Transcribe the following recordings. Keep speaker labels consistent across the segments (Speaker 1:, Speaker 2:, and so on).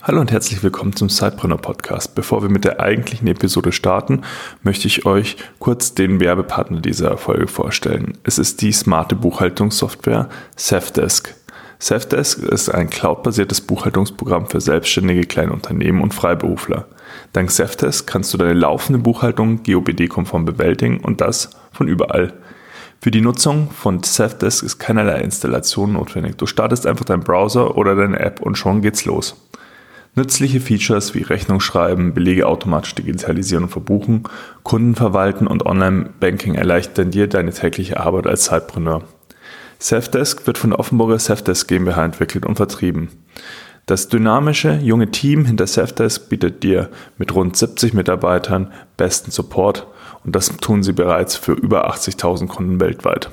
Speaker 1: Hallo und herzlich willkommen zum Sidepreneur Podcast. Bevor wir mit der eigentlichen Episode starten, möchte ich euch kurz den Werbepartner dieser Folge vorstellen. Es ist die smarte Buchhaltungssoftware Safdesk. Safdesk ist ein cloudbasiertes Buchhaltungsprogramm für selbstständige kleine Unternehmen und Freiberufler. Dank Safdesk kannst du deine laufende Buchhaltung GOBD-konform bewältigen und das von überall. Für die Nutzung von Safdesk ist keinerlei Installation notwendig. Du startest einfach deinen Browser oder deine App und schon geht's los. Nützliche Features wie Rechnung schreiben, Belege automatisch digitalisieren und verbuchen, Kunden verwalten und Online-Banking erleichtern dir deine tägliche Arbeit als Zeitpreneur. Safdesk wird von der Offenburger Safdesk GmbH entwickelt und vertrieben. Das dynamische, junge Team hinter Safdesk bietet dir mit rund 70 Mitarbeitern besten Support und das tun sie bereits für über 80.000 Kunden weltweit.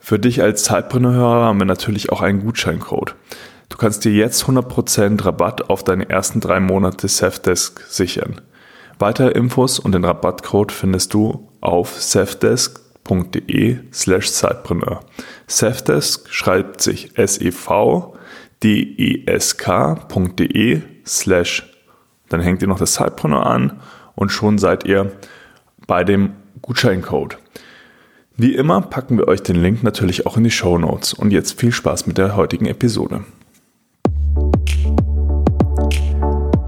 Speaker 1: Für dich als Zeitpreneur haben wir natürlich auch einen Gutscheincode. Du kannst dir jetzt 100% Rabatt auf deine ersten drei Monate Safdesk sichern. Weitere Infos und den Rabattcode findest du auf safdesk.de slash Zeitpreneur. Safdesk schreibt sich S-E-V-D-E-S-K.de slash. Dann hängt ihr noch das Zeitpreneur an und schon seid ihr bei dem Gutscheincode. Wie immer packen wir euch den Link natürlich auch in die Show Notes. Und jetzt viel Spaß mit der heutigen Episode.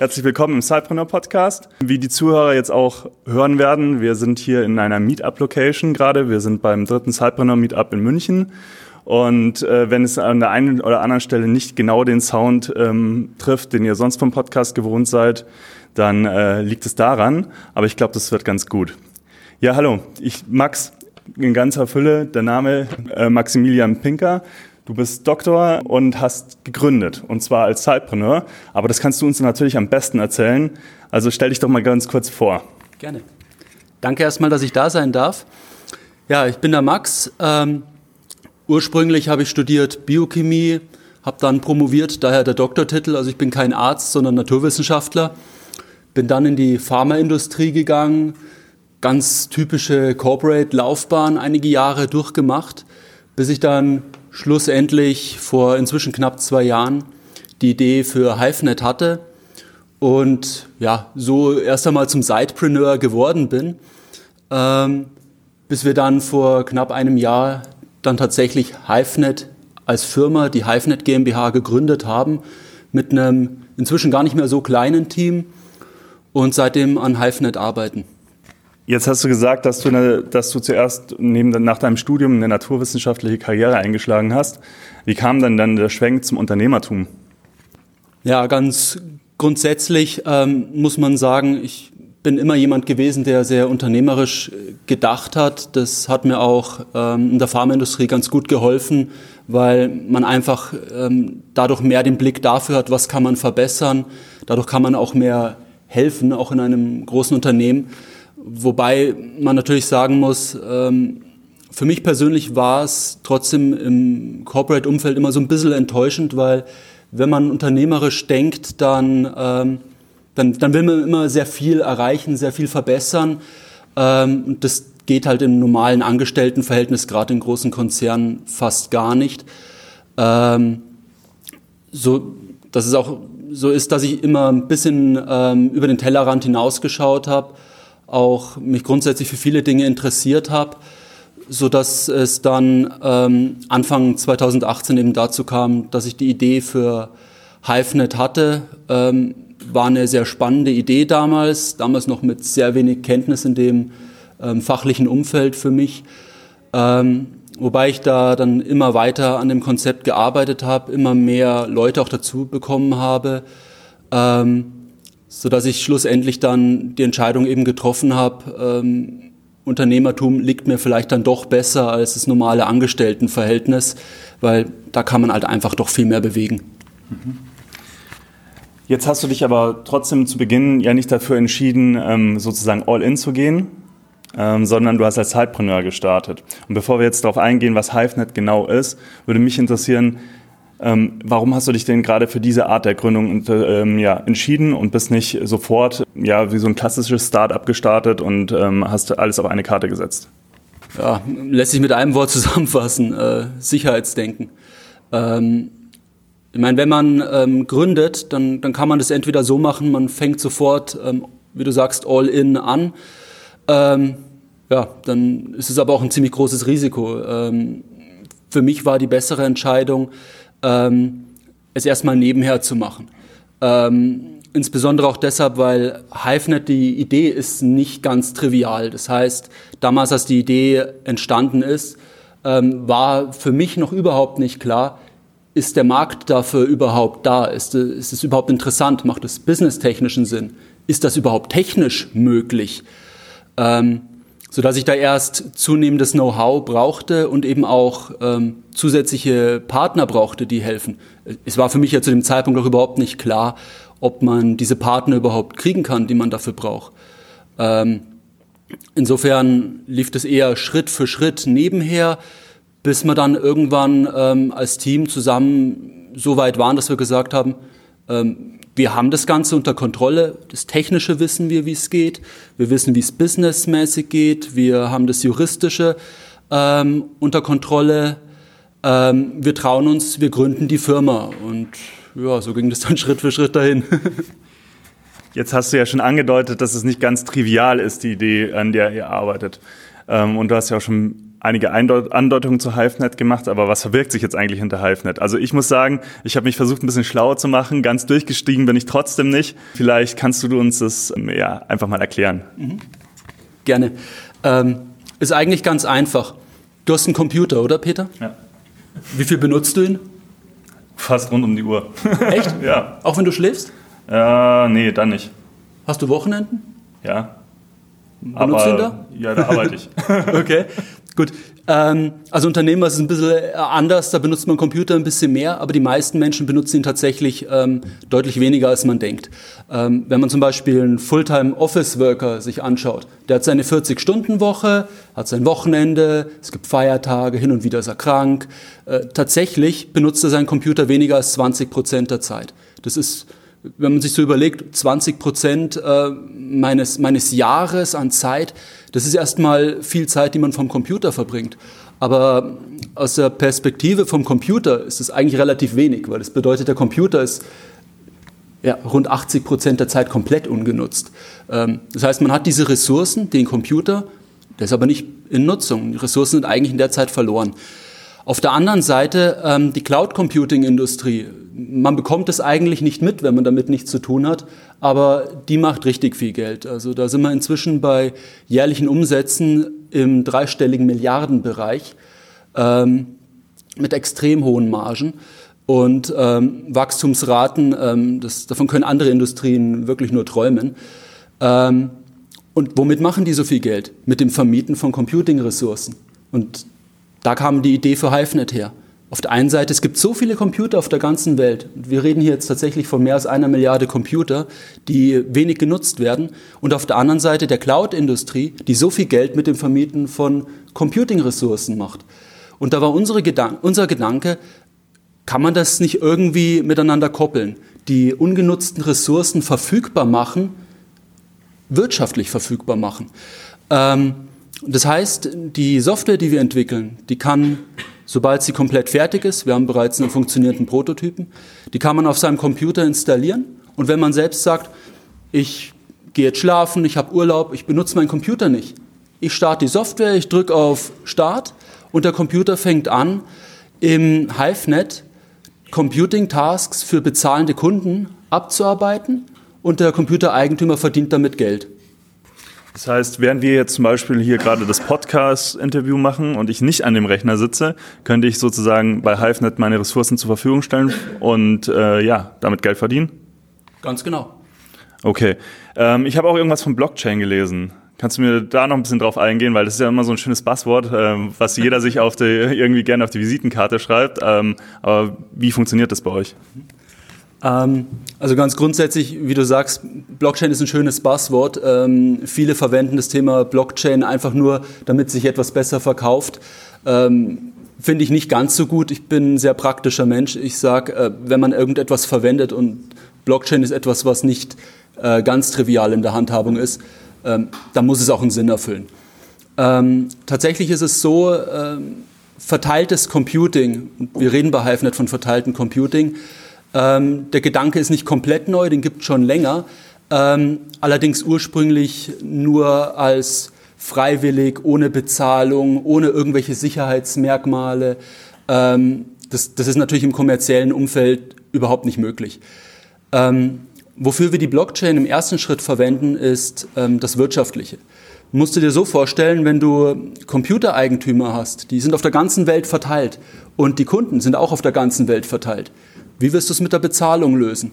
Speaker 1: Herzlich willkommen im Sidepreneur Podcast. Wie die Zuhörer jetzt auch hören werden, wir sind hier in einer Meetup-Location gerade. Wir sind beim dritten Sidepreneur Meetup in München. Und äh, wenn es an der einen oder anderen Stelle nicht genau den Sound ähm, trifft, den ihr sonst vom Podcast gewohnt seid, dann äh, liegt es daran. Aber ich glaube, das wird ganz gut. Ja, hallo, ich Max in ganzer Fülle, der Name äh, Maximilian Pinker. Du bist Doktor und hast gegründet, und zwar als Zeitpreneur. Aber das kannst du uns natürlich am besten erzählen. Also stell dich doch mal ganz kurz vor.
Speaker 2: Gerne. Danke erstmal, dass ich da sein darf. Ja, ich bin der Max. Ähm, ursprünglich habe ich studiert Biochemie, habe dann promoviert, daher der Doktortitel. Also ich bin kein Arzt, sondern Naturwissenschaftler. Bin dann in die Pharmaindustrie gegangen, ganz typische Corporate-Laufbahn einige Jahre durchgemacht, bis ich dann schlussendlich vor inzwischen knapp zwei Jahren die Idee für HiveNet hatte und ja, so erst einmal zum Sidepreneur geworden bin, ähm, bis wir dann vor knapp einem Jahr dann tatsächlich HiveNet als Firma, die HiveNet GmbH gegründet haben, mit einem inzwischen gar nicht mehr so kleinen Team und seitdem an HiveNet arbeiten.
Speaker 1: Jetzt hast du gesagt, dass du, eine, dass du zuerst neben, nach deinem Studium eine naturwissenschaftliche Karriere eingeschlagen hast. Wie kam dann dann der Schwenk zum Unternehmertum?
Speaker 2: Ja, ganz grundsätzlich ähm, muss man sagen, ich bin immer jemand gewesen, der sehr unternehmerisch gedacht hat. Das hat mir auch ähm, in der Pharmaindustrie ganz gut geholfen, weil man einfach ähm, dadurch mehr den Blick dafür hat, was kann man verbessern. Dadurch kann man auch mehr helfen, auch in einem großen Unternehmen. Wobei man natürlich sagen muss, ähm, für mich persönlich war es trotzdem im Corporate-Umfeld immer so ein bisschen enttäuschend, weil wenn man unternehmerisch denkt, dann, ähm, dann, dann will man immer sehr viel erreichen, sehr viel verbessern. Ähm, das geht halt im normalen Angestelltenverhältnis, gerade in großen Konzernen, fast gar nicht. Ähm, so, dass es auch so ist, dass ich immer ein bisschen ähm, über den Tellerrand hinausgeschaut habe auch mich grundsätzlich für viele Dinge interessiert habe, so dass es dann ähm, Anfang 2018 eben dazu kam, dass ich die Idee für HiveNet hatte. Ähm, war eine sehr spannende Idee damals, damals noch mit sehr wenig Kenntnis in dem ähm, fachlichen Umfeld für mich. Ähm, wobei ich da dann immer weiter an dem Konzept gearbeitet habe, immer mehr Leute auch dazu bekommen habe. Ähm, so dass ich schlussendlich dann die Entscheidung eben getroffen habe, ähm, Unternehmertum liegt mir vielleicht dann doch besser als das normale Angestelltenverhältnis, weil da kann man halt einfach doch viel mehr bewegen.
Speaker 1: Mhm. Jetzt hast du dich aber trotzdem zu Beginn ja nicht dafür entschieden, ähm, sozusagen all in zu gehen, ähm, sondern du hast als Zeitpreneur gestartet. Und bevor wir jetzt darauf eingehen, was HiveNet genau ist, würde mich interessieren, ähm, warum hast du dich denn gerade für diese Art der Gründung ähm, ja, entschieden und bist nicht sofort ja, wie so ein klassisches Start-up gestartet und ähm, hast alles auf eine Karte gesetzt?
Speaker 2: Ja, lässt sich mit einem Wort zusammenfassen, äh, Sicherheitsdenken. Ähm, ich meine, wenn man ähm, gründet, dann, dann kann man das entweder so machen, man fängt sofort, ähm, wie du sagst, all in an. Ja, dann ist es aber auch ein ziemlich großes Risiko. Für mich war die bessere Entscheidung, ähm, es erstmal nebenher zu machen. Ähm, insbesondere auch deshalb, weil HiveNet, die Idee ist nicht ganz trivial. Das heißt, damals, als die Idee entstanden ist, war für mich noch überhaupt nicht klar, ist der Markt dafür überhaupt da? Ist, ist es überhaupt interessant? Macht es businesstechnischen Sinn? Ist das überhaupt technisch möglich? Ähm, sodass ich da erst zunehmendes Know-how brauchte und eben auch ähm, zusätzliche Partner brauchte, die helfen. Es war für mich ja zu dem Zeitpunkt auch überhaupt nicht klar, ob man diese Partner überhaupt kriegen kann, die man dafür braucht. Ähm, insofern lief das eher Schritt für Schritt nebenher bis wir dann irgendwann ähm, als Team zusammen so weit waren, dass wir gesagt haben, ähm, wir haben das Ganze unter Kontrolle, das Technische wissen wir, wie es geht, wir wissen, wie es businessmäßig geht, wir haben das Juristische ähm, unter Kontrolle, ähm, wir trauen uns, wir gründen die Firma. Und ja, so ging das dann Schritt für Schritt dahin.
Speaker 1: Jetzt hast du ja schon angedeutet, dass es nicht ganz trivial ist, die Idee, an der ihr arbeitet. Ähm, und du hast ja auch schon einige Andeutungen zu HiveNet gemacht, aber was verbirgt sich jetzt eigentlich hinter HiveNet? Also ich muss sagen, ich habe mich versucht, ein bisschen schlauer zu machen. Ganz durchgestiegen bin ich trotzdem nicht. Vielleicht kannst du uns das ähm, ja, einfach mal erklären. Mhm.
Speaker 2: Gerne. Ähm, ist eigentlich ganz einfach. Du hast einen Computer, oder Peter? Ja. Wie viel benutzt du ihn?
Speaker 1: Fast rund um die Uhr.
Speaker 2: Echt? ja. Auch wenn du schläfst?
Speaker 1: Äh, nee, dann nicht.
Speaker 2: Hast du Wochenenden?
Speaker 1: Ja.
Speaker 2: Benutzt Aber, du ihn da?
Speaker 1: Ja, da arbeite ich.
Speaker 2: okay. Gut, ähm, also Unternehmer ist ein bisschen äh, anders, da benutzt man Computer ein bisschen mehr, aber die meisten Menschen benutzen ihn tatsächlich ähm, deutlich weniger, als man denkt. Ähm, wenn man zum Beispiel einen Fulltime-Office-Worker sich anschaut, der hat seine 40-Stunden-Woche, hat sein Wochenende, es gibt Feiertage, hin und wieder ist er krank. Äh, tatsächlich benutzt er seinen Computer weniger als 20 Prozent der Zeit. Das ist wenn man sich so überlegt, 20 Prozent äh, meines, meines Jahres an Zeit, das ist erstmal viel Zeit, die man vom Computer verbringt. Aber aus der Perspektive vom Computer ist es eigentlich relativ wenig, weil das bedeutet, der Computer ist ja, rund 80 Prozent der Zeit komplett ungenutzt. Ähm, das heißt, man hat diese Ressourcen, den Computer, der ist aber nicht in Nutzung. Die Ressourcen sind eigentlich in der Zeit verloren. Auf der anderen Seite ähm, die Cloud Computing Industrie. Man bekommt es eigentlich nicht mit, wenn man damit nichts zu tun hat, aber die macht richtig viel Geld. Also da sind wir inzwischen bei jährlichen Umsätzen im dreistelligen Milliardenbereich ähm, mit extrem hohen Margen und ähm, Wachstumsraten. Ähm, das, davon können andere Industrien wirklich nur träumen. Ähm, und womit machen die so viel Geld? Mit dem Vermieten von Computing-Ressourcen. Und da kam die Idee für HiveNet her. Auf der einen Seite, es gibt so viele Computer auf der ganzen Welt. Wir reden hier jetzt tatsächlich von mehr als einer Milliarde Computer, die wenig genutzt werden. Und auf der anderen Seite der Cloud-Industrie, die so viel Geld mit dem Vermieten von Computing-Ressourcen macht. Und da war Gedan unser Gedanke, kann man das nicht irgendwie miteinander koppeln? Die ungenutzten Ressourcen verfügbar machen, wirtschaftlich verfügbar machen. Ähm, das heißt, die Software, die wir entwickeln, die kann, sobald sie komplett fertig ist, wir haben bereits einen funktionierenden Prototypen, die kann man auf seinem Computer installieren. Und wenn man selbst sagt, ich gehe jetzt schlafen, ich habe Urlaub, ich benutze meinen Computer nicht. Ich starte die Software, ich drücke auf Start und der Computer fängt an, im HiveNet Computing-Tasks für bezahlende Kunden abzuarbeiten und der Computereigentümer verdient damit Geld.
Speaker 1: Das heißt, während wir jetzt zum Beispiel hier gerade das Podcast-Interview machen und ich nicht an dem Rechner sitze, könnte ich sozusagen bei HiveNet meine Ressourcen zur Verfügung stellen und äh, ja, damit Geld verdienen?
Speaker 2: Ganz genau.
Speaker 1: Okay. Ähm, ich habe auch irgendwas von Blockchain gelesen. Kannst du mir da noch ein bisschen drauf eingehen, weil das ist ja immer so ein schönes Buzzword, ähm, was jeder sich auf die, irgendwie gerne auf die Visitenkarte schreibt. Ähm, aber wie funktioniert das bei euch?
Speaker 2: Ähm, also ganz grundsätzlich, wie du sagst, Blockchain ist ein schönes Buzzword. Ähm, viele verwenden das Thema Blockchain einfach nur, damit sich etwas besser verkauft. Ähm, Finde ich nicht ganz so gut. Ich bin ein sehr praktischer Mensch. Ich sage, äh, wenn man irgendetwas verwendet und Blockchain ist etwas, was nicht äh, ganz trivial in der Handhabung ist, ähm, dann muss es auch einen Sinn erfüllen. Ähm, tatsächlich ist es so, ähm, verteiltes Computing, wir reden bei HiveNet von verteiltem Computing, ähm, der Gedanke ist nicht komplett neu, den gibt es schon länger, ähm, allerdings ursprünglich nur als freiwillig, ohne Bezahlung, ohne irgendwelche Sicherheitsmerkmale. Ähm, das, das, ist natürlich im kommerziellen Umfeld überhaupt nicht möglich. Ähm, wofür wir die Blockchain im ersten Schritt verwenden, ist ähm, das Wirtschaftliche. Musst du dir so vorstellen, wenn du Computereigentümer hast, die sind auf der ganzen Welt verteilt und die Kunden sind auch auf der ganzen Welt verteilt. Wie wirst du es mit der Bezahlung lösen?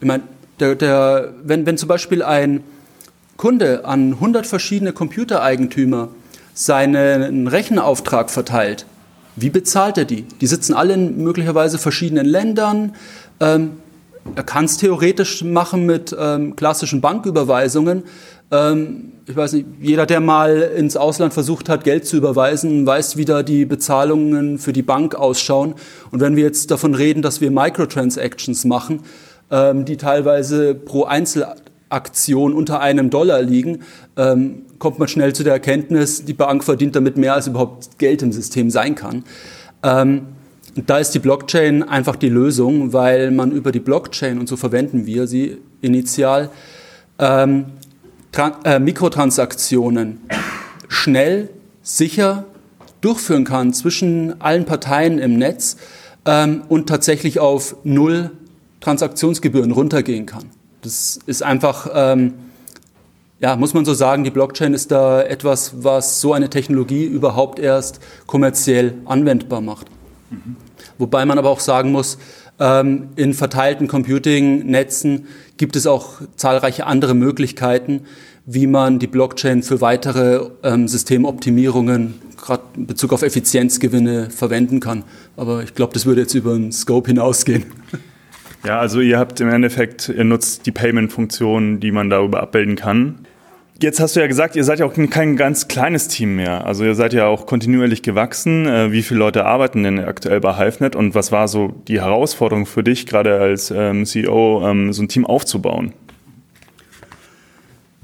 Speaker 2: Ich meine, der, der, wenn, wenn zum Beispiel ein Kunde an 100 verschiedene Computereigentümer seinen Rechenauftrag verteilt, wie bezahlt er die? Die sitzen alle in möglicherweise verschiedenen Ländern. Ähm, er kann es theoretisch machen mit ähm, klassischen Banküberweisungen. Ähm, ich weiß nicht, jeder, der mal ins Ausland versucht hat, Geld zu überweisen, weiß, wie da die Bezahlungen für die Bank ausschauen. Und wenn wir jetzt davon reden, dass wir Microtransactions machen, ähm, die teilweise pro Einzelaktion unter einem Dollar liegen, ähm, kommt man schnell zu der Erkenntnis, die Bank verdient damit mehr, als überhaupt Geld im System sein kann. Da ist die Blockchain einfach die Lösung, weil man über die Blockchain, und so verwenden wir sie initial, ähm, äh, Mikrotransaktionen schnell, sicher durchführen kann zwischen allen Parteien im Netz ähm, und tatsächlich auf null Transaktionsgebühren runtergehen kann. Das ist einfach, ähm, ja, muss man so sagen, die Blockchain ist da etwas, was so eine Technologie überhaupt erst kommerziell anwendbar macht. Wobei man aber auch sagen muss, ähm, in verteilten Computing-Netzen gibt es auch zahlreiche andere Möglichkeiten, wie man die Blockchain für weitere ähm, Systemoptimierungen, gerade in Bezug auf Effizienzgewinne, verwenden kann. Aber ich glaube, das würde jetzt über den Scope hinausgehen.
Speaker 1: Ja, also ihr habt im Endeffekt, ihr nutzt die Payment-Funktion, die man darüber abbilden kann. Jetzt hast du ja gesagt, ihr seid ja auch kein ganz kleines Team mehr. Also ihr seid ja auch kontinuierlich gewachsen. Äh, wie viele Leute arbeiten denn aktuell bei HiveNet und was war so die Herausforderung für dich, gerade als ähm, CEO, ähm, so ein Team aufzubauen?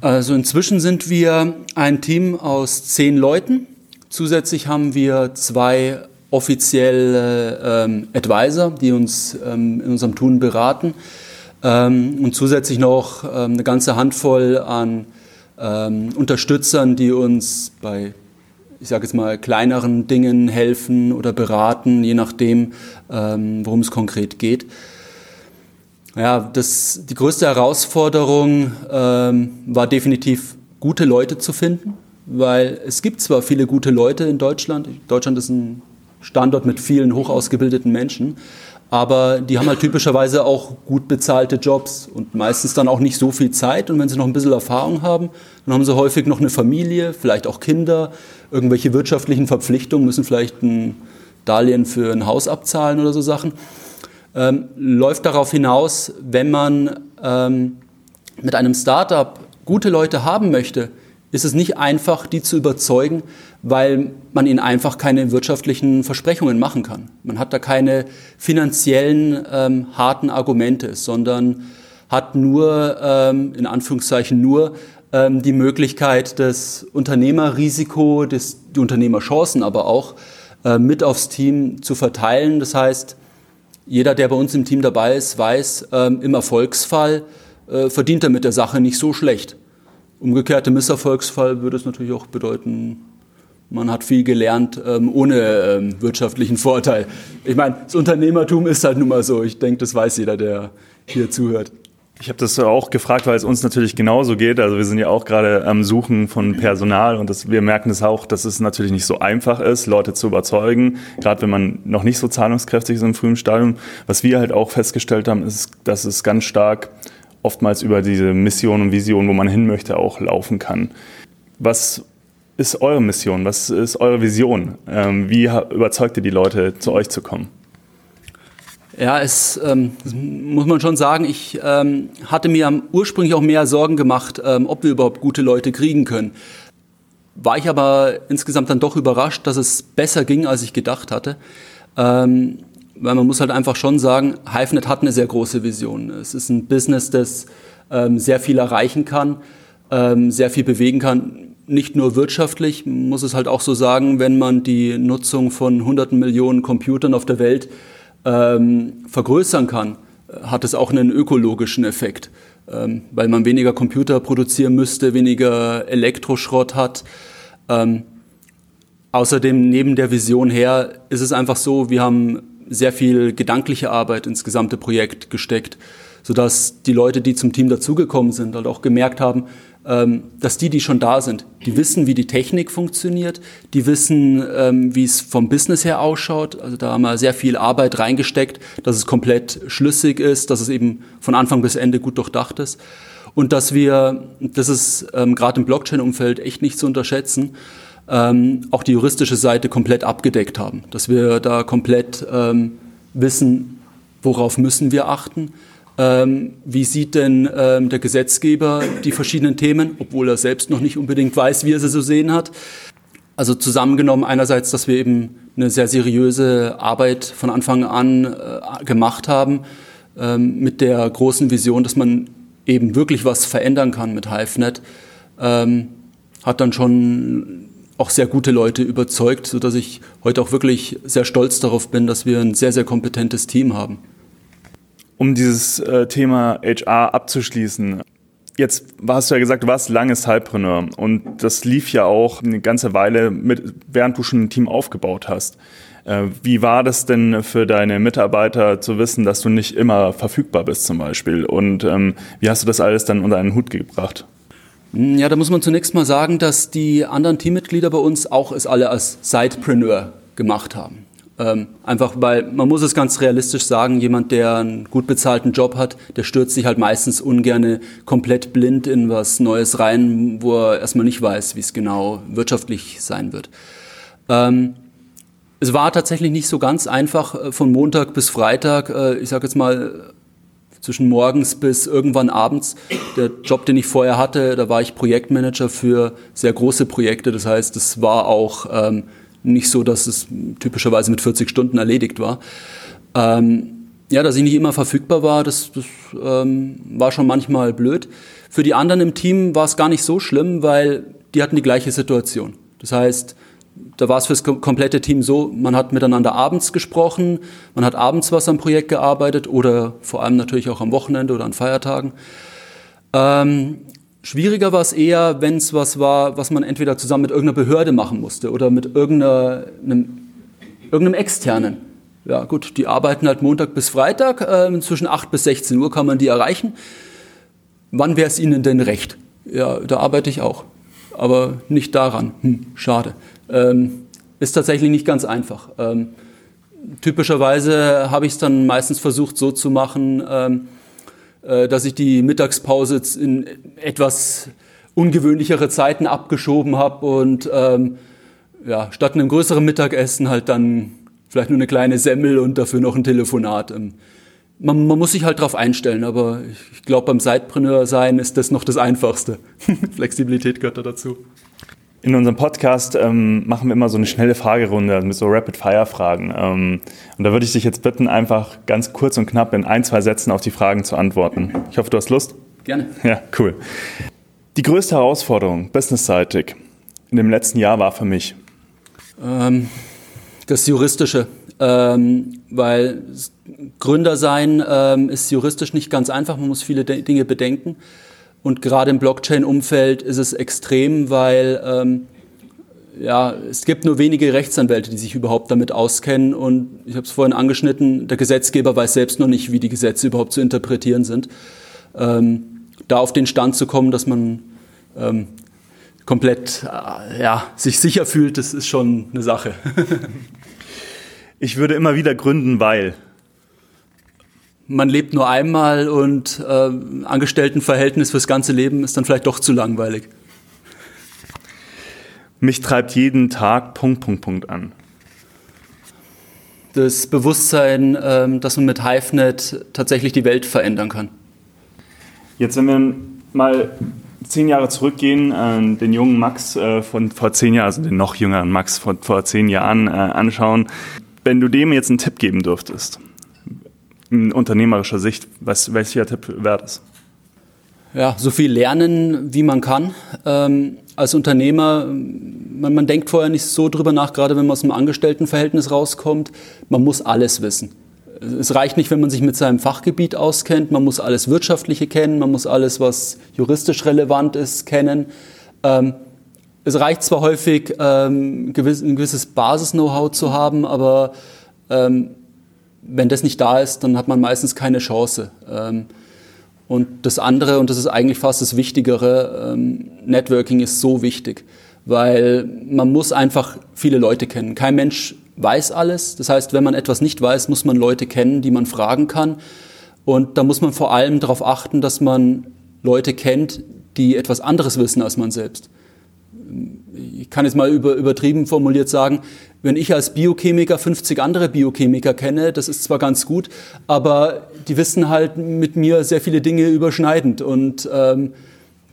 Speaker 2: Also inzwischen sind wir ein Team aus zehn Leuten. Zusätzlich haben wir zwei offizielle ähm, Advisor, die uns ähm, in unserem Tun beraten. Ähm, und zusätzlich noch ähm, eine ganze Handvoll an ähm, Unterstützern, die uns bei, ich sage jetzt mal, kleineren Dingen helfen oder beraten, je nachdem, ähm, worum es konkret geht. Ja, das, die größte Herausforderung ähm, war definitiv, gute Leute zu finden, weil es gibt zwar viele gute Leute in Deutschland. Deutschland ist ein Standort mit vielen hochausgebildeten Menschen, aber die haben halt typischerweise auch gut bezahlte Jobs und meistens dann auch nicht so viel Zeit. Und wenn sie noch ein bisschen Erfahrung haben, dann haben sie häufig noch eine Familie, vielleicht auch Kinder, irgendwelche wirtschaftlichen Verpflichtungen, müssen vielleicht ein Darlehen für ein Haus abzahlen oder so Sachen. Ähm, läuft darauf hinaus, wenn man ähm, mit einem Startup gute Leute haben möchte, ist es nicht einfach, die zu überzeugen, weil man ihnen einfach keine wirtschaftlichen Versprechungen machen kann. Man hat da keine finanziellen ähm, harten Argumente, sondern hat nur, ähm, in Anführungszeichen nur, ähm, die Möglichkeit, das Unternehmerrisiko, das, die Unternehmerchancen aber auch äh, mit aufs Team zu verteilen. Das heißt, jeder, der bei uns im Team dabei ist, weiß, ähm, im Erfolgsfall äh, verdient er mit der Sache nicht so schlecht. Umgekehrt im Misserfolgsfall würde es natürlich auch bedeuten, man hat viel gelernt ähm, ohne ähm, wirtschaftlichen Vorteil. Ich meine, das Unternehmertum ist halt nun mal so. Ich denke, das weiß jeder, der hier zuhört.
Speaker 1: Ich habe das auch gefragt, weil es uns natürlich genauso geht. Also wir sind ja auch gerade am Suchen von Personal und das, wir merken es das auch, dass es natürlich nicht so einfach ist, Leute zu überzeugen, gerade wenn man noch nicht so zahlungskräftig ist im frühen Stadium. Was wir halt auch festgestellt haben, ist, dass es ganz stark oftmals über diese Mission und Vision, wo man hin möchte, auch laufen kann. Was ist eure Mission? Was ist eure Vision? Ähm, wie überzeugt ihr die Leute, zu euch zu kommen?
Speaker 2: Ja, es ähm, muss man schon sagen, ich ähm, hatte mir ursprünglich auch mehr Sorgen gemacht, ähm, ob wir überhaupt gute Leute kriegen können. War ich aber insgesamt dann doch überrascht, dass es besser ging, als ich gedacht hatte. Weil man muss halt einfach schon sagen, HiveNet hat eine sehr große Vision. Es ist ein Business, das ähm, sehr viel erreichen kann, ähm, sehr viel bewegen kann. Nicht nur wirtschaftlich, muss es halt auch so sagen, wenn man die Nutzung von hunderten Millionen Computern auf der Welt ähm, vergrößern kann, hat es auch einen ökologischen Effekt, ähm, weil man weniger Computer produzieren müsste, weniger Elektroschrott hat. Ähm, außerdem neben der Vision her ist es einfach so, wir haben sehr viel gedankliche Arbeit ins gesamte Projekt gesteckt, sodass die Leute, die zum Team dazugekommen sind, halt auch gemerkt haben, ähm, dass die, die schon da sind, die wissen, wie die Technik funktioniert, die wissen, ähm, wie es vom Business her ausschaut. Also da haben wir sehr viel Arbeit reingesteckt, dass es komplett schlüssig ist, dass es eben von Anfang bis Ende gut durchdacht ist. Und dass wir, das ist ähm, gerade im Blockchain-Umfeld echt nicht zu unterschätzen, ähm, auch die juristische Seite komplett abgedeckt haben. Dass wir da komplett ähm, wissen, worauf müssen wir achten, ähm, wie sieht denn ähm, der Gesetzgeber die verschiedenen Themen, obwohl er selbst noch nicht unbedingt weiß, wie er sie so sehen hat? Also zusammengenommen einerseits, dass wir eben eine sehr seriöse Arbeit von Anfang an äh, gemacht haben, ähm, mit der großen Vision, dass man eben wirklich was verändern kann mit HiveNet, ähm, hat dann schon auch sehr gute Leute überzeugt, sodass ich heute auch wirklich sehr stolz darauf bin, dass wir ein sehr, sehr kompetentes Team haben
Speaker 1: um dieses äh, Thema HR abzuschließen. Jetzt hast du ja gesagt, du warst lange Cypreneur und das lief ja auch eine ganze Weile mit, während du schon ein Team aufgebaut hast. Äh, wie war das denn für deine Mitarbeiter zu wissen, dass du nicht immer verfügbar bist zum Beispiel? Und ähm, wie hast du das alles dann unter einen Hut gebracht?
Speaker 2: Ja, da muss man zunächst mal sagen, dass die anderen Teammitglieder bei uns auch es alle als Sidepreneur gemacht haben. Ähm, einfach weil man muss es ganz realistisch sagen, jemand, der einen gut bezahlten Job hat, der stürzt sich halt meistens ungern komplett blind in was Neues rein, wo er erstmal nicht weiß, wie es genau wirtschaftlich sein wird. Ähm, es war tatsächlich nicht so ganz einfach äh, von Montag bis Freitag, äh, ich sage jetzt mal zwischen morgens bis irgendwann abends. Der Job, den ich vorher hatte, da war ich Projektmanager für sehr große Projekte. Das heißt, es war auch ähm, nicht so, dass es typischerweise mit 40 Stunden erledigt war. Ähm, ja, dass ich nicht immer verfügbar war, das, das ähm, war schon manchmal blöd. Für die anderen im Team war es gar nicht so schlimm, weil die hatten die gleiche Situation. Das heißt, da war es für das komplette Team so, man hat miteinander abends gesprochen, man hat abends was am Projekt gearbeitet oder vor allem natürlich auch am Wochenende oder an Feiertagen. Ähm, Schwieriger war es eher, wenn es was war, was man entweder zusammen mit irgendeiner Behörde machen musste oder mit irgendeinem, irgendeinem externen. Ja gut, die arbeiten halt Montag bis Freitag, äh, zwischen 8 bis 16 Uhr kann man die erreichen. Wann wäre es ihnen denn recht? Ja, da arbeite ich auch, aber nicht daran. Hm, schade. Ähm, ist tatsächlich nicht ganz einfach. Ähm, typischerweise habe ich es dann meistens versucht so zu machen, ähm, äh, dass ich die Mittagspause in etwas ungewöhnlichere Zeiten abgeschoben habe und ähm, ja, statt einem größeren Mittagessen halt dann vielleicht nur eine kleine Semmel und dafür noch ein Telefonat. Ähm, man, man muss sich halt darauf einstellen, aber ich glaube, beim Sidepreneur sein ist das noch das Einfachste. Flexibilität gehört da dazu.
Speaker 1: In unserem Podcast ähm, machen wir immer so eine schnelle Fragerunde mit so Rapid-Fire-Fragen. Ähm, und da würde ich dich jetzt bitten, einfach ganz kurz und knapp in ein, zwei Sätzen auf die Fragen zu antworten. Ich hoffe, du hast Lust.
Speaker 2: Gerne.
Speaker 1: Ja, cool. Die größte Herausforderung, businessseitig, in dem letzten Jahr war für mich?
Speaker 2: Ähm, das Juristische. Ähm, weil Gründer sein ähm, ist juristisch nicht ganz einfach, man muss viele Dinge bedenken. Und gerade im Blockchain-Umfeld ist es extrem, weil ähm, ja, es gibt nur wenige Rechtsanwälte, die sich überhaupt damit auskennen. Und ich habe es vorhin angeschnitten, der Gesetzgeber weiß selbst noch nicht, wie die Gesetze überhaupt zu interpretieren sind. Ähm, da auf den Stand zu kommen, dass man ähm, komplett äh, ja, sich sicher fühlt, das ist schon eine Sache.
Speaker 1: ich würde immer wieder gründen, weil
Speaker 2: man lebt nur einmal und äh, Angestelltenverhältnis fürs ganze Leben ist dann vielleicht doch zu langweilig.
Speaker 1: Mich treibt jeden Tag Punkt, Punkt, Punkt an.
Speaker 2: das Bewusstsein, ähm, dass man mit HiveNet tatsächlich die Welt verändern kann.
Speaker 1: Jetzt, wenn wir mal zehn Jahre zurückgehen, äh, den jungen Max äh, von vor zehn Jahren, also den noch jüngeren Max von vor zehn Jahren äh, anschauen, wenn du dem jetzt einen Tipp geben dürftest, in unternehmerischer Sicht, was, welcher Tipp wäre das?
Speaker 2: Ja, so viel lernen, wie man kann. Ähm, als Unternehmer, man, man denkt vorher nicht so drüber nach, gerade wenn man aus dem Angestelltenverhältnis rauskommt. Man muss alles wissen. Es reicht nicht, wenn man sich mit seinem Fachgebiet auskennt. Man muss alles Wirtschaftliche kennen, man muss alles, was juristisch relevant ist, kennen. Ähm, es reicht zwar häufig, ähm, gewiss, ein gewisses Basis-Know-how zu haben, aber ähm, wenn das nicht da ist, dann hat man meistens keine Chance. Ähm, und das andere, und das ist eigentlich fast das Wichtigere, ähm, Networking ist so wichtig, weil man muss einfach viele Leute kennen. Kein Mensch weiß alles. Das heißt, wenn man etwas nicht weiß, muss man Leute kennen, die man fragen kann. Und da muss man vor allem darauf achten, dass man Leute kennt, die etwas anderes wissen als man selbst. Ich kann jetzt mal über, übertrieben formuliert sagen, wenn ich als Biochemiker 50 andere Biochemiker kenne, das ist zwar ganz gut, aber die wissen halt mit mir sehr viele Dinge überschneidend und ähm,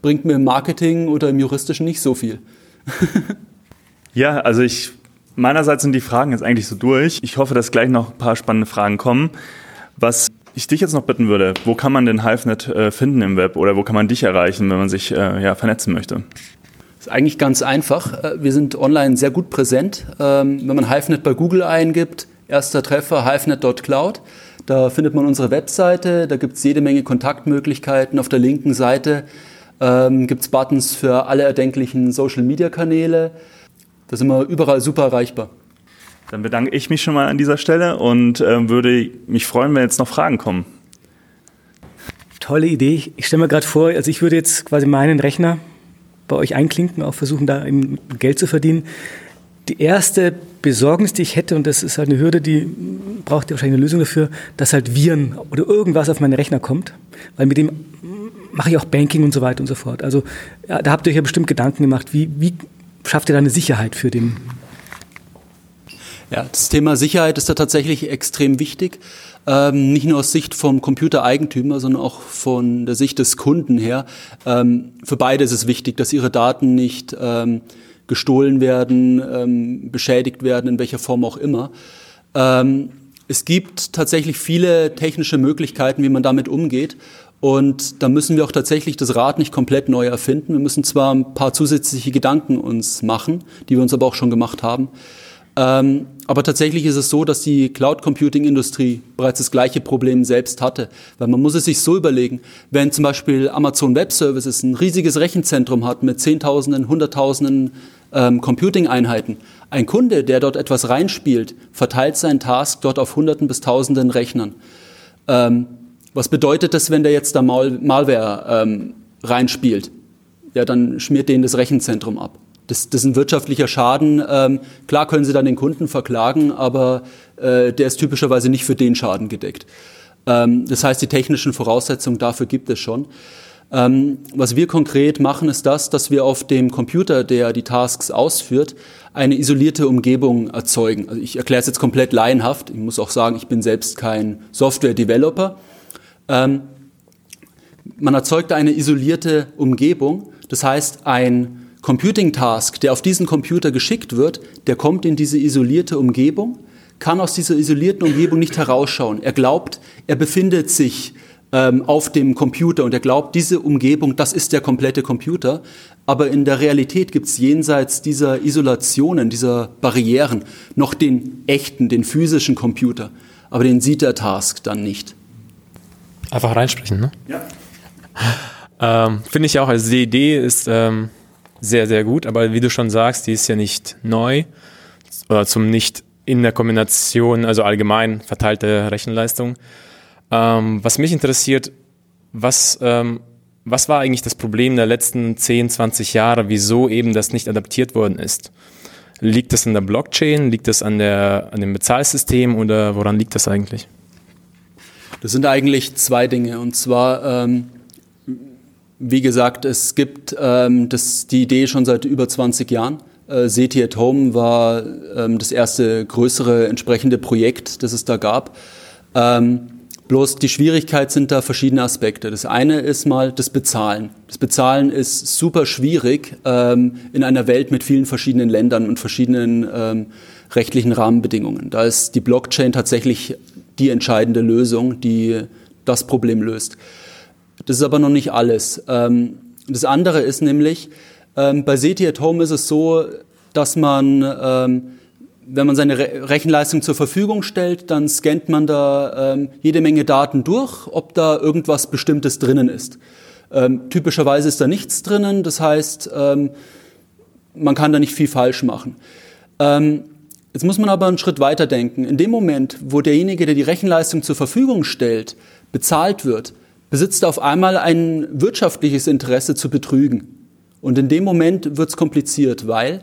Speaker 2: bringt mir im Marketing oder im Juristischen nicht so viel.
Speaker 1: ja, also ich Meinerseits sind die Fragen jetzt eigentlich so durch. Ich hoffe, dass gleich noch ein paar spannende Fragen kommen. Was ich dich jetzt noch bitten würde, wo kann man den HiveNet äh, finden im Web oder wo kann man dich erreichen, wenn man sich äh, ja, vernetzen möchte?
Speaker 2: Das ist eigentlich ganz einfach. Äh, wir sind online sehr gut präsent. Ähm, wenn man HiveNet bei Google eingibt, erster Treffer hivenet.cloud, da findet man unsere Webseite, da gibt es jede Menge Kontaktmöglichkeiten. Auf der linken Seite ähm, gibt es Buttons für alle erdenklichen Social-Media-Kanäle. Da sind wir überall super erreichbar.
Speaker 1: Dann bedanke ich mich schon mal an dieser Stelle und äh, würde mich freuen, wenn jetzt noch Fragen kommen.
Speaker 3: Tolle Idee. Ich stelle mir gerade vor, also ich würde jetzt quasi meinen Rechner bei euch einklinken, auch versuchen, da Geld zu verdienen. Die erste Besorgnis, die ich hätte, und das ist halt eine Hürde, die braucht ihr wahrscheinlich eine Lösung dafür, dass halt Viren oder irgendwas auf meinen Rechner kommt, weil mit dem mache ich auch Banking und so weiter und so fort. Also ja, da habt ihr euch ja bestimmt Gedanken gemacht, wie, wie schafft ihr da eine Sicherheit für den?
Speaker 2: Ja, das Thema Sicherheit ist da tatsächlich extrem wichtig. Ähm, nicht nur aus Sicht vom Computereigentümer, sondern auch von der Sicht des Kunden her. Ähm, für beide ist es wichtig, dass ihre Daten nicht ähm, gestohlen werden, ähm, beschädigt werden, in welcher Form auch immer. Ähm, es gibt tatsächlich viele technische Möglichkeiten, wie man damit umgeht. Und da müssen wir auch tatsächlich das Rad nicht komplett neu erfinden. Wir müssen zwar ein paar zusätzliche Gedanken uns machen, die wir uns aber auch schon gemacht haben. Ähm, aber tatsächlich ist es so, dass die Cloud Computing Industrie bereits das gleiche Problem selbst hatte. Weil man muss es sich so überlegen, wenn zum Beispiel Amazon Web Services ein riesiges Rechenzentrum hat mit Zehntausenden, Hunderttausenden ähm, Computing-Einheiten, ein Kunde, der dort etwas reinspielt, verteilt seinen Task dort auf Hunderten bis Tausenden Rechnern. Ähm, was bedeutet das, wenn der jetzt da Mal Malware ähm, reinspielt? Ja, dann schmiert denen das Rechenzentrum ab. Das, das ist ein wirtschaftlicher Schaden. Ähm, klar können Sie dann den Kunden verklagen, aber äh, der ist typischerweise nicht für den Schaden gedeckt. Ähm, das heißt, die technischen Voraussetzungen dafür gibt es schon. Ähm, was wir konkret machen, ist das, dass wir auf dem Computer, der die Tasks ausführt, eine isolierte Umgebung erzeugen. Also ich erkläre es jetzt komplett laienhaft. Ich muss auch sagen, ich bin selbst kein Software-Developer. Ähm, man erzeugt eine isolierte Umgebung. Das heißt, ein Computing-Task, der auf diesen Computer geschickt wird, der kommt in diese isolierte Umgebung, kann aus dieser isolierten Umgebung nicht herausschauen. Er glaubt, er befindet sich ähm, auf dem Computer und er glaubt, diese Umgebung, das ist der komplette Computer. Aber in der Realität gibt es jenseits dieser Isolationen, dieser Barrieren noch den echten, den physischen Computer. Aber den sieht der Task dann nicht.
Speaker 4: Einfach reinsprechen, ne? Ja. Ähm, Finde ich auch. Also die Idee ist ähm, sehr, sehr gut, aber wie du schon sagst, die ist ja nicht neu oder zum nicht in der Kombination, also allgemein verteilte Rechenleistung. Ähm, was mich interessiert, was, ähm, was war eigentlich das Problem der letzten 10, 20 Jahre, wieso eben das nicht adaptiert worden ist? Liegt das an der Blockchain? Liegt das an, der, an dem Bezahlsystem oder woran liegt das eigentlich?
Speaker 2: Das sind eigentlich zwei Dinge. Und zwar, ähm, wie gesagt, es gibt ähm, das, die Idee schon seit über 20 Jahren. Äh, SETI at Home war ähm, das erste größere entsprechende Projekt, das es da gab. Ähm, bloß die Schwierigkeit sind da verschiedene Aspekte. Das eine ist mal das Bezahlen. Das Bezahlen ist super schwierig ähm, in einer Welt mit vielen verschiedenen Ländern und verschiedenen ähm, rechtlichen Rahmenbedingungen. Da ist die Blockchain tatsächlich die entscheidende Lösung, die das Problem löst. Das ist aber noch nicht alles. Ähm, das andere ist nämlich, ähm, bei SETI at Home ist es so, dass man, ähm, wenn man seine Rechenleistung zur Verfügung stellt, dann scannt man da jede Menge Daten durch, ob da irgendwas Bestimmtes drinnen ist. typischerweise ist da nichts drinnen, das heißt, man kann da nicht viel falsch machen. Jetzt muss man aber einen Schritt weiter denken. In dem Moment, wo derjenige, der die Rechenleistung zur Verfügung stellt, bezahlt wird, besitzt auf einmal ein wirtschaftliches Interesse zu betrügen. Und in dem Moment wird es kompliziert, weil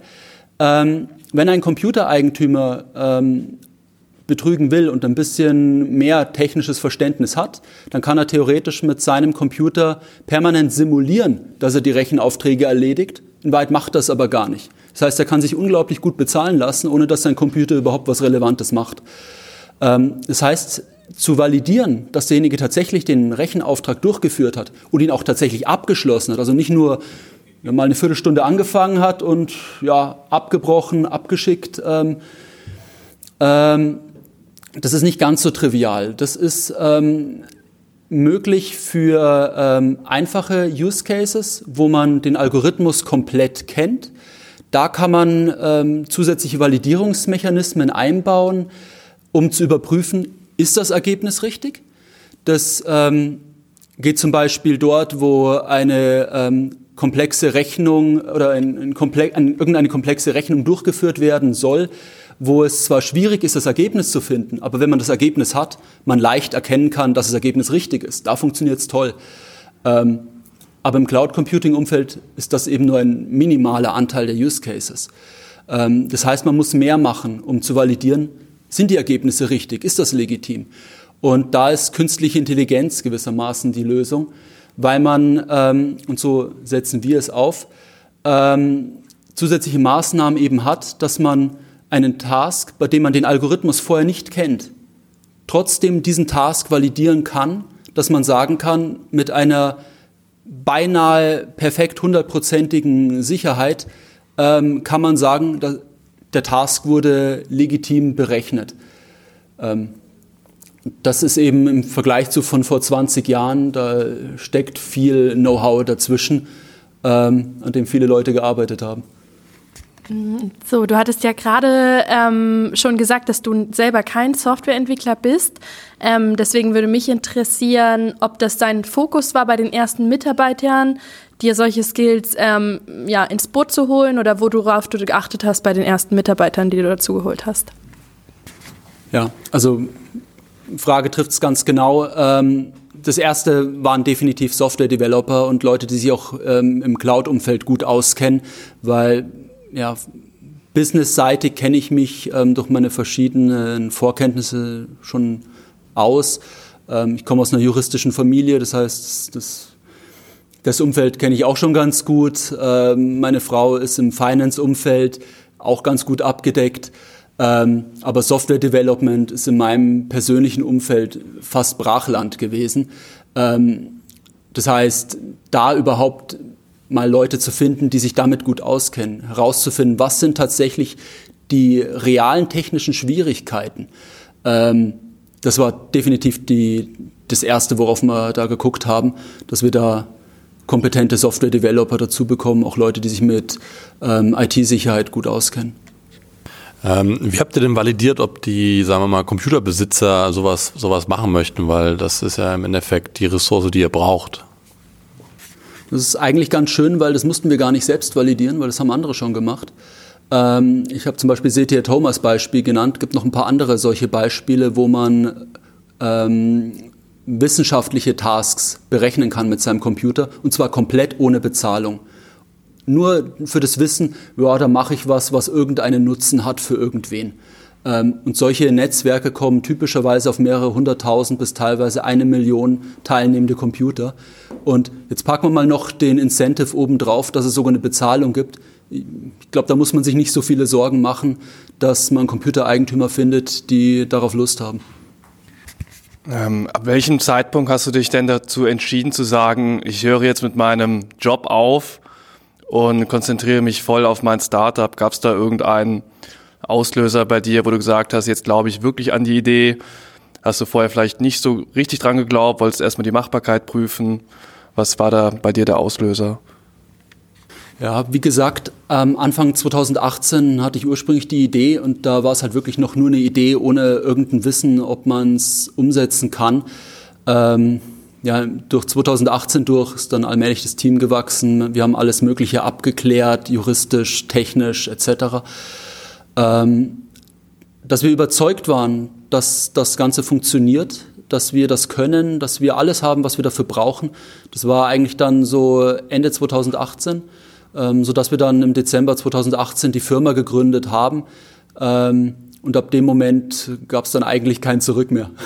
Speaker 2: ähm, wenn ein Computereigentümer ähm, betrügen will und ein bisschen mehr technisches Verständnis hat, dann kann er theoretisch mit seinem Computer permanent simulieren, dass er die Rechenaufträge erledigt. In Wahrheit macht das aber gar nicht. Das heißt, er kann sich unglaublich gut bezahlen lassen, ohne dass sein Computer überhaupt was Relevantes macht. Ähm, das heißt, zu validieren, dass derjenige tatsächlich den Rechenauftrag durchgeführt hat und ihn auch tatsächlich abgeschlossen hat, also nicht nur mal eine Viertelstunde angefangen hat und ja, abgebrochen, abgeschickt, ähm, ähm, das ist nicht ganz so trivial. Das ist ähm, möglich für ähm, einfache Use Cases, wo man den Algorithmus komplett kennt. Da kann man ähm, zusätzliche Validierungsmechanismen einbauen, um zu überprüfen, ist das Ergebnis richtig? Das ähm, geht zum Beispiel dort, wo eine ähm, komplexe Rechnung oder ein, ein Komple ein, irgendeine komplexe Rechnung durchgeführt werden soll, wo es zwar schwierig ist, das Ergebnis zu finden, aber wenn man das Ergebnis hat, man leicht erkennen kann, dass das Ergebnis richtig ist. Da funktioniert es toll. Ähm, aber im Cloud Computing Umfeld ist das eben nur ein minimaler Anteil der Use Cases. Ähm, das heißt, man muss mehr machen, um zu validieren, sind die Ergebnisse richtig? Ist das legitim? Und da ist künstliche Intelligenz gewissermaßen die Lösung, weil man, ähm, und so setzen wir es auf, ähm, zusätzliche Maßnahmen eben hat, dass man einen Task, bei dem man den Algorithmus vorher nicht kennt, trotzdem diesen Task validieren kann, dass man sagen kann, mit einer beinahe perfekt hundertprozentigen Sicherheit ähm, kann man sagen, dass der Task wurde legitim berechnet. Ähm, das ist eben im Vergleich zu von vor 20 Jahren, da steckt viel Know-how dazwischen, ähm, an dem viele Leute gearbeitet haben.
Speaker 5: So, du hattest ja gerade ähm, schon gesagt, dass du selber kein Softwareentwickler bist. Ähm, deswegen würde mich interessieren, ob das dein Fokus war bei den ersten Mitarbeitern, dir solche Skills ähm, ja, ins Boot zu holen oder worauf du geachtet hast bei den ersten Mitarbeitern, die du dazu geholt hast?
Speaker 2: Ja, also Frage trifft es ganz genau. Ähm, das erste waren definitiv Software-Developer und Leute, die sich auch ähm, im Cloud-Umfeld gut auskennen, weil ja, businessseitig kenne ich mich ähm, durch meine verschiedenen Vorkenntnisse schon aus. Ähm, ich komme aus einer juristischen Familie, das heißt, das das Umfeld kenne ich auch schon ganz gut. Ähm, meine Frau ist im Finance-Umfeld auch ganz gut abgedeckt. Ähm, aber Software Development ist in meinem persönlichen Umfeld fast Brachland gewesen. Ähm, das heißt, da überhaupt mal Leute zu finden, die sich damit gut auskennen, herauszufinden, was sind tatsächlich die realen technischen Schwierigkeiten. das war definitiv die, das Erste, worauf wir da geguckt haben, dass wir da kompetente Software-Developer dazu bekommen, auch Leute, die sich mit ähm, IT-Sicherheit gut auskennen.
Speaker 6: Ähm, wie habt ihr denn validiert, ob die, sagen wir mal, Computerbesitzer sowas, sowas machen möchten? Weil das ist ja im Endeffekt die Ressource, die ihr braucht.
Speaker 2: Das ist eigentlich ganz schön, weil das mussten wir gar nicht selbst validieren, weil das haben andere schon gemacht. Ähm, ich habe zum Beispiel CT Thomas Beispiel genannt, gibt noch ein paar andere solche Beispiele, wo man ähm, wissenschaftliche Tasks berechnen kann mit seinem Computer und zwar komplett ohne Bezahlung. Nur für das Wissen, ja, da mache ich was, was irgendeinen Nutzen hat für irgendwen. Ähm, und solche Netzwerke kommen typischerweise auf mehrere hunderttausend bis teilweise eine Million teilnehmende Computer. Und jetzt packen wir mal noch den Incentive obendrauf, dass es sogar eine Bezahlung gibt. ich glaube, da muss man sich nicht so viele Sorgen machen, dass man Computereigentümer findet, die darauf Lust haben.
Speaker 7: Ähm, ab welchem Zeitpunkt hast du dich denn dazu entschieden zu sagen, ich höre jetzt mit meinem Job auf und konzentriere mich voll auf mein Startup? Gab es da irgendeinen Auslöser bei dir, wo du gesagt hast, jetzt glaube ich wirklich an die Idee? Hast du vorher vielleicht nicht so richtig dran geglaubt, wolltest erstmal die Machbarkeit prüfen? Was war da bei dir der Auslöser?
Speaker 2: Ja, wie gesagt, ähm, Anfang 2018 hatte ich ursprünglich die Idee und da war es halt wirklich noch nur eine Idee ohne irgendein Wissen, ob man es umsetzen kann. Ähm, ja, durch 2018 durch ist dann allmählich das Team gewachsen. Wir haben alles Mögliche abgeklärt, juristisch, technisch etc. Ähm, dass wir überzeugt waren, dass das Ganze funktioniert, dass wir das können, dass wir alles haben, was wir dafür brauchen. Das war eigentlich dann so Ende 2018 ähm, sodass wir dann im Dezember 2018 die Firma gegründet haben. Ähm, und ab dem Moment gab es dann eigentlich kein Zurück mehr.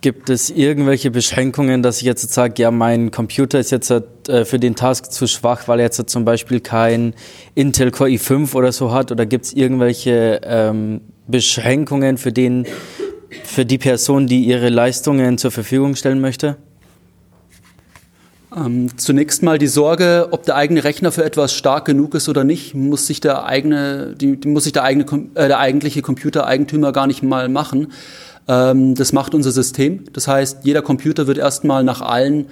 Speaker 8: Gibt es irgendwelche Beschränkungen, dass ich jetzt sage, ja, mein Computer ist jetzt äh, für den Task zu schwach, weil er jetzt zum Beispiel kein Intel Core i5 oder so hat? Oder gibt es irgendwelche ähm, Beschränkungen für, den, für die Person, die ihre Leistungen zur Verfügung stellen möchte?
Speaker 2: Ähm, zunächst mal die Sorge, ob der eigene Rechner für etwas stark genug ist oder nicht, muss sich der eigene, die, muss sich der eigene, äh, der eigentliche Computereigentümer gar nicht mal machen. Ähm, das macht unser System. Das heißt, jeder Computer wird erstmal nach allen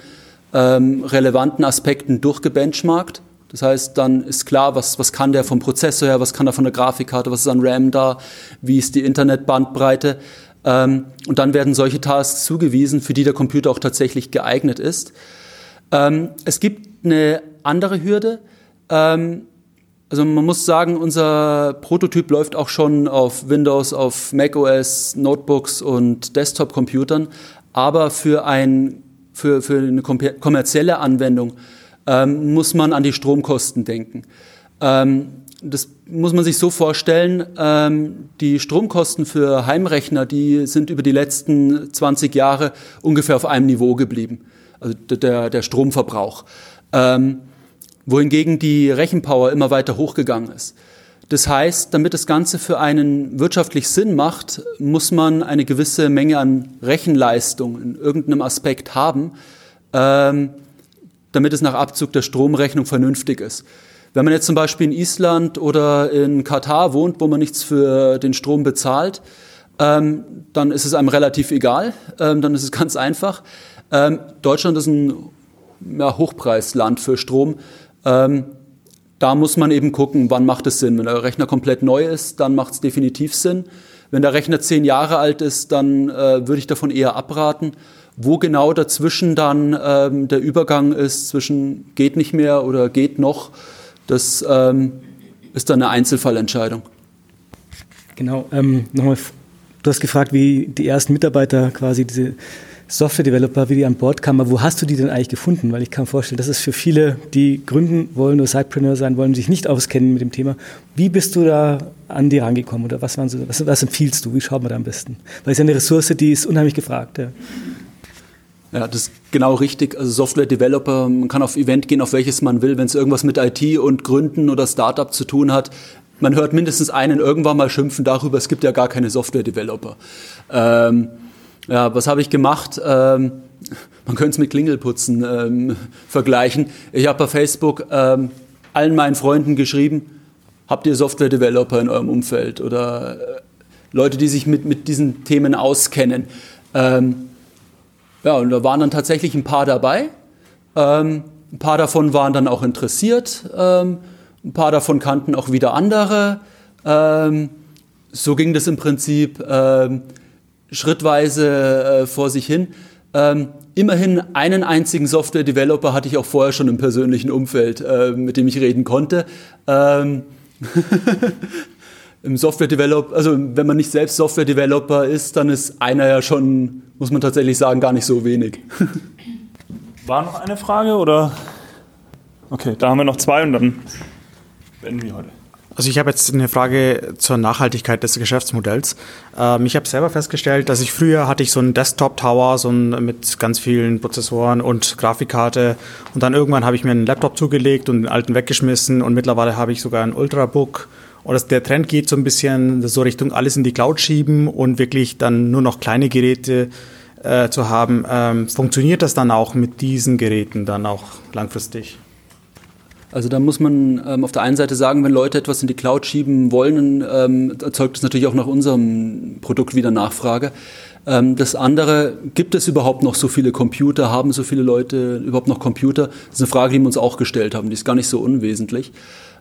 Speaker 2: ähm, relevanten Aspekten durchgebenchmarkt. Das heißt, dann ist klar, was, was kann der vom Prozessor her, was kann er von der Grafikkarte, was ist an RAM da, wie ist die Internetbandbreite. Ähm, und dann werden solche Tasks zugewiesen, für die der Computer auch tatsächlich geeignet ist. Ähm, es gibt eine andere Hürde. Ähm, also man muss sagen, unser Prototyp läuft auch schon auf Windows, auf macOS, Notebooks und Desktop-Computern. Aber für, ein, für, für eine kommerzielle Anwendung ähm, muss man an die Stromkosten denken. Ähm, das muss man sich so vorstellen, ähm, die Stromkosten für Heimrechner, die sind über die letzten 20 Jahre ungefähr auf einem Niveau geblieben also der, der Stromverbrauch. Ähm, wohingegen die Rechenpower immer weiter hochgegangen ist. Das heißt, damit das Ganze für einen wirtschaftlich Sinn macht, muss man eine gewisse Menge an Rechenleistung in irgendeinem Aspekt haben, ähm, damit es nach Abzug der Stromrechnung vernünftig ist. Wenn man jetzt zum Beispiel in Island oder in Katar wohnt, wo man nichts für den Strom bezahlt, ähm, dann ist es einem relativ egal, ähm, dann ist es ganz einfach. Ähm, Deutschland ist ein ja, Hochpreisland für Strom. Ähm, da muss man eben gucken, wann macht es Sinn. Wenn der Rechner komplett neu ist, dann macht es definitiv Sinn. Wenn der Rechner zehn Jahre alt ist, dann äh, würde ich davon eher abraten. Wo genau dazwischen dann ähm, der Übergang ist, zwischen geht nicht mehr oder geht noch, das ähm, ist dann eine Einzelfallentscheidung.
Speaker 3: Genau, ähm, nochmal, du hast gefragt, wie die ersten Mitarbeiter quasi diese Software-Developer, wie die an Bord kamen. Wo hast du die denn eigentlich gefunden? Weil ich kann mir vorstellen, das ist für viele, die gründen wollen oder Sidepreneur sein wollen, sich nicht auskennen mit dem Thema. Wie bist du da an die rangekommen oder was, waren so, was, was empfiehlst du? Wie schaut man da am besten? Weil es ist eine Ressource, die ist unheimlich gefragt. Ja.
Speaker 2: Ja, das ist genau richtig. Also Software-Developer, man kann auf Event gehen, auf welches man will. Wenn es irgendwas mit IT und Gründen oder Startup zu tun hat, man hört mindestens einen irgendwann mal schimpfen darüber, es gibt ja gar keine Software-Developer. Ähm, ja, was habe ich gemacht? Ähm, man könnte es mit Klingelputzen ähm, vergleichen. Ich habe bei Facebook ähm, allen meinen Freunden geschrieben, habt ihr Software-Developer in eurem Umfeld oder äh, Leute, die sich mit, mit diesen Themen auskennen. Ähm, ja, und da waren dann tatsächlich ein paar dabei. Ähm, ein paar davon waren dann auch interessiert. Ähm, ein paar davon kannten auch wieder andere. so ging das im Prinzip schrittweise äh, vor sich hin. Ähm, immerhin einen einzigen Software-Developer hatte ich auch vorher schon im persönlichen Umfeld, äh, mit dem ich reden konnte. Ähm Im Software-Developer, also wenn man nicht selbst Software-Developer ist, dann ist einer ja schon, muss man tatsächlich sagen, gar nicht so wenig.
Speaker 1: War noch eine Frage oder? Okay, da haben wir noch zwei und dann beenden wir heute.
Speaker 9: Also ich habe jetzt eine Frage zur Nachhaltigkeit des Geschäftsmodells. Ähm, ich habe selber festgestellt, dass ich früher hatte ich so einen Desktop-Tower so ein, mit ganz vielen Prozessoren und Grafikkarte und dann irgendwann habe ich mir einen Laptop zugelegt und den alten weggeschmissen und mittlerweile habe ich sogar ein Ultrabook und das, der Trend geht so ein bisschen so Richtung alles in die Cloud schieben und wirklich dann nur noch kleine Geräte äh, zu haben. Ähm, funktioniert das dann auch mit diesen Geräten dann auch langfristig?
Speaker 2: Also da muss man ähm, auf der einen Seite sagen, wenn Leute etwas in die Cloud schieben wollen, ähm, erzeugt das natürlich auch nach unserem Produkt wieder Nachfrage. Ähm, das andere, gibt es überhaupt noch so viele Computer? Haben so viele Leute überhaupt noch Computer? Das ist eine Frage, die wir uns auch gestellt haben. Die ist gar nicht so unwesentlich.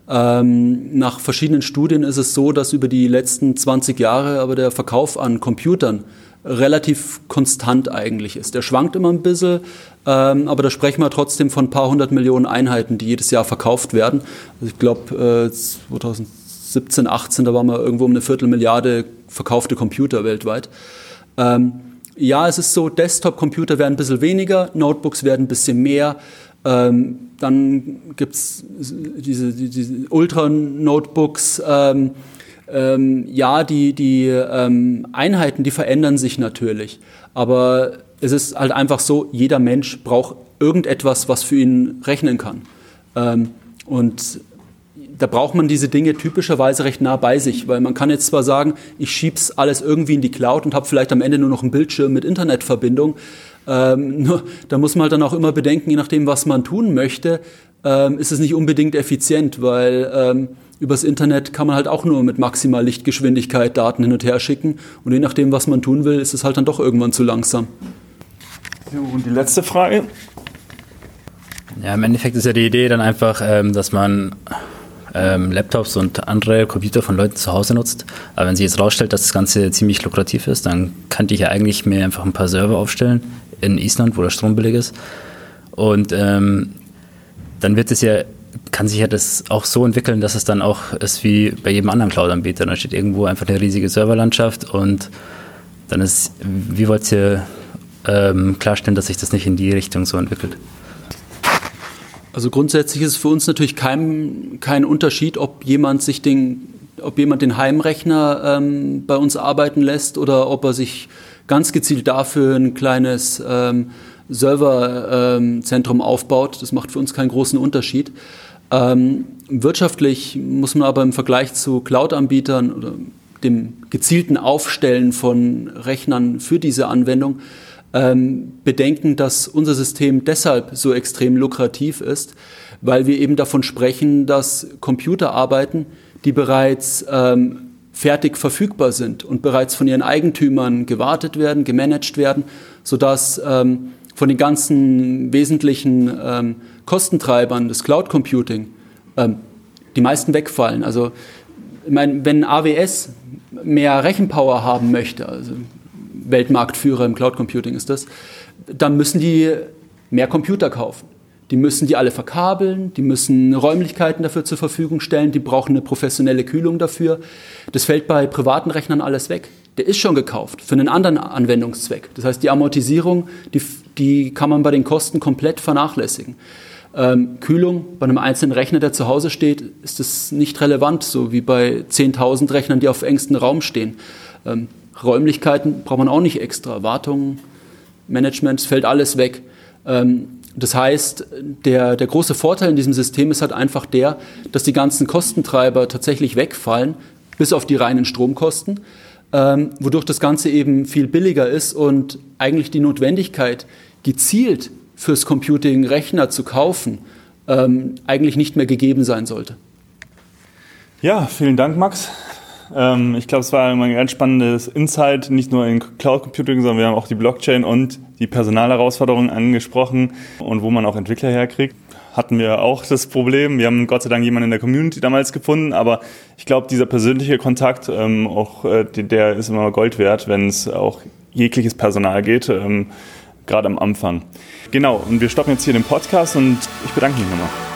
Speaker 2: Ähm, nach verschiedenen Studien ist es so, dass über die letzten 20 Jahre aber der Verkauf an Computern relativ konstant eigentlich ist. Der schwankt immer ein bisschen, ähm, aber da sprechen wir trotzdem von ein paar hundert Millionen Einheiten, die jedes Jahr verkauft werden. Also ich glaube, äh, 2017, 18, da waren wir irgendwo um eine Viertelmilliarde verkaufte Computer weltweit. Ähm, ja, es ist so, Desktop-Computer werden ein bisschen weniger, Notebooks werden ein bisschen mehr. Ähm, dann gibt es diese, diese Ultra-Notebooks. Ähm, ja, die, die ähm, Einheiten, die verändern sich natürlich. Aber es ist halt einfach so, jeder Mensch braucht irgendetwas, was für ihn rechnen kann. Ähm, und da braucht man diese Dinge typischerweise recht nah bei sich, weil man kann jetzt zwar sagen, ich schieb's alles irgendwie in die Cloud und habe vielleicht am Ende nur noch einen Bildschirm mit Internetverbindung. Ähm, nur, da muss man halt dann auch immer bedenken, je nachdem, was man tun möchte, ähm, ist es nicht unbedingt effizient, weil ähm, übers Internet kann man halt auch nur mit maximal Lichtgeschwindigkeit Daten hin und her schicken. Und je nachdem, was man tun will, ist es halt dann doch irgendwann zu langsam.
Speaker 1: Und die letzte Frage.
Speaker 10: Ja, im Endeffekt ist ja die Idee dann einfach, ähm, dass man ähm, Laptops und andere Computer von Leuten zu Hause nutzt. Aber wenn sich jetzt rausstellt, dass das Ganze ziemlich lukrativ ist, dann könnte ich ja eigentlich mir einfach ein paar Server aufstellen in Island, wo der Strom billig ist. Und ähm, dann wird es ja kann sich ja das auch so entwickeln, dass es dann auch ist wie bei jedem anderen Cloud-Anbieter. Da steht irgendwo einfach eine riesige Serverlandschaft und dann ist, wie wollt ihr ähm, klarstellen, dass sich das nicht in die Richtung so entwickelt?
Speaker 2: Also grundsätzlich ist es für uns natürlich kein, kein Unterschied, ob jemand sich den, ob jemand den Heimrechner ähm, bei uns arbeiten lässt oder ob er sich ganz gezielt dafür ein kleines ähm, Serverzentrum aufbaut. Das macht für uns keinen großen Unterschied. Ähm, wirtschaftlich muss man aber im Vergleich zu Cloud-Anbietern oder dem gezielten Aufstellen von Rechnern für diese Anwendung ähm, bedenken, dass unser System deshalb so extrem lukrativ ist, weil wir eben davon sprechen, dass Computer arbeiten, die bereits ähm, fertig verfügbar sind und bereits von ihren Eigentümern gewartet werden, gemanagt werden, sodass ähm, von den ganzen wesentlichen ähm, Kostentreibern des Cloud Computing ähm, die meisten wegfallen. Also ich meine, wenn AWS mehr Rechenpower haben möchte, also Weltmarktführer im Cloud Computing ist das, dann müssen die mehr Computer kaufen. Die müssen die alle verkabeln, die müssen Räumlichkeiten dafür zur Verfügung stellen, die brauchen eine professionelle Kühlung dafür. Das fällt bei privaten Rechnern alles weg. Der ist schon gekauft für einen anderen Anwendungszweck. Das heißt, die Amortisierung, die, die kann man bei den Kosten komplett vernachlässigen. Ähm, Kühlung bei einem einzelnen Rechner, der zu Hause steht, ist das nicht relevant, so wie bei 10.000 Rechnern, die auf engstem Raum stehen. Ähm, Räumlichkeiten braucht man auch nicht extra. Wartung, Management, fällt alles weg. Ähm, das heißt, der, der große Vorteil in diesem System ist halt einfach der, dass die ganzen Kostentreiber tatsächlich wegfallen, bis auf die reinen Stromkosten, ähm, wodurch das Ganze eben viel billiger ist und eigentlich die Notwendigkeit, gezielt fürs Computing Rechner zu kaufen, ähm, eigentlich nicht mehr gegeben sein sollte.
Speaker 1: Ja, vielen Dank, Max. Ähm, ich glaube, es war ein ganz spannendes Insight, nicht nur in Cloud Computing, sondern wir haben auch die Blockchain und die Personalherausforderungen angesprochen und wo man auch Entwickler herkriegt. Hatten wir auch das Problem. Wir haben Gott sei Dank jemanden in der Community damals gefunden, aber ich glaube, dieser persönliche Kontakt, ähm, auch äh, der ist immer Gold wert, wenn es auch jegliches Personal geht. Ähm, gerade am Anfang. Genau, und wir stoppen jetzt hier den Podcast und ich bedanke mich nochmal.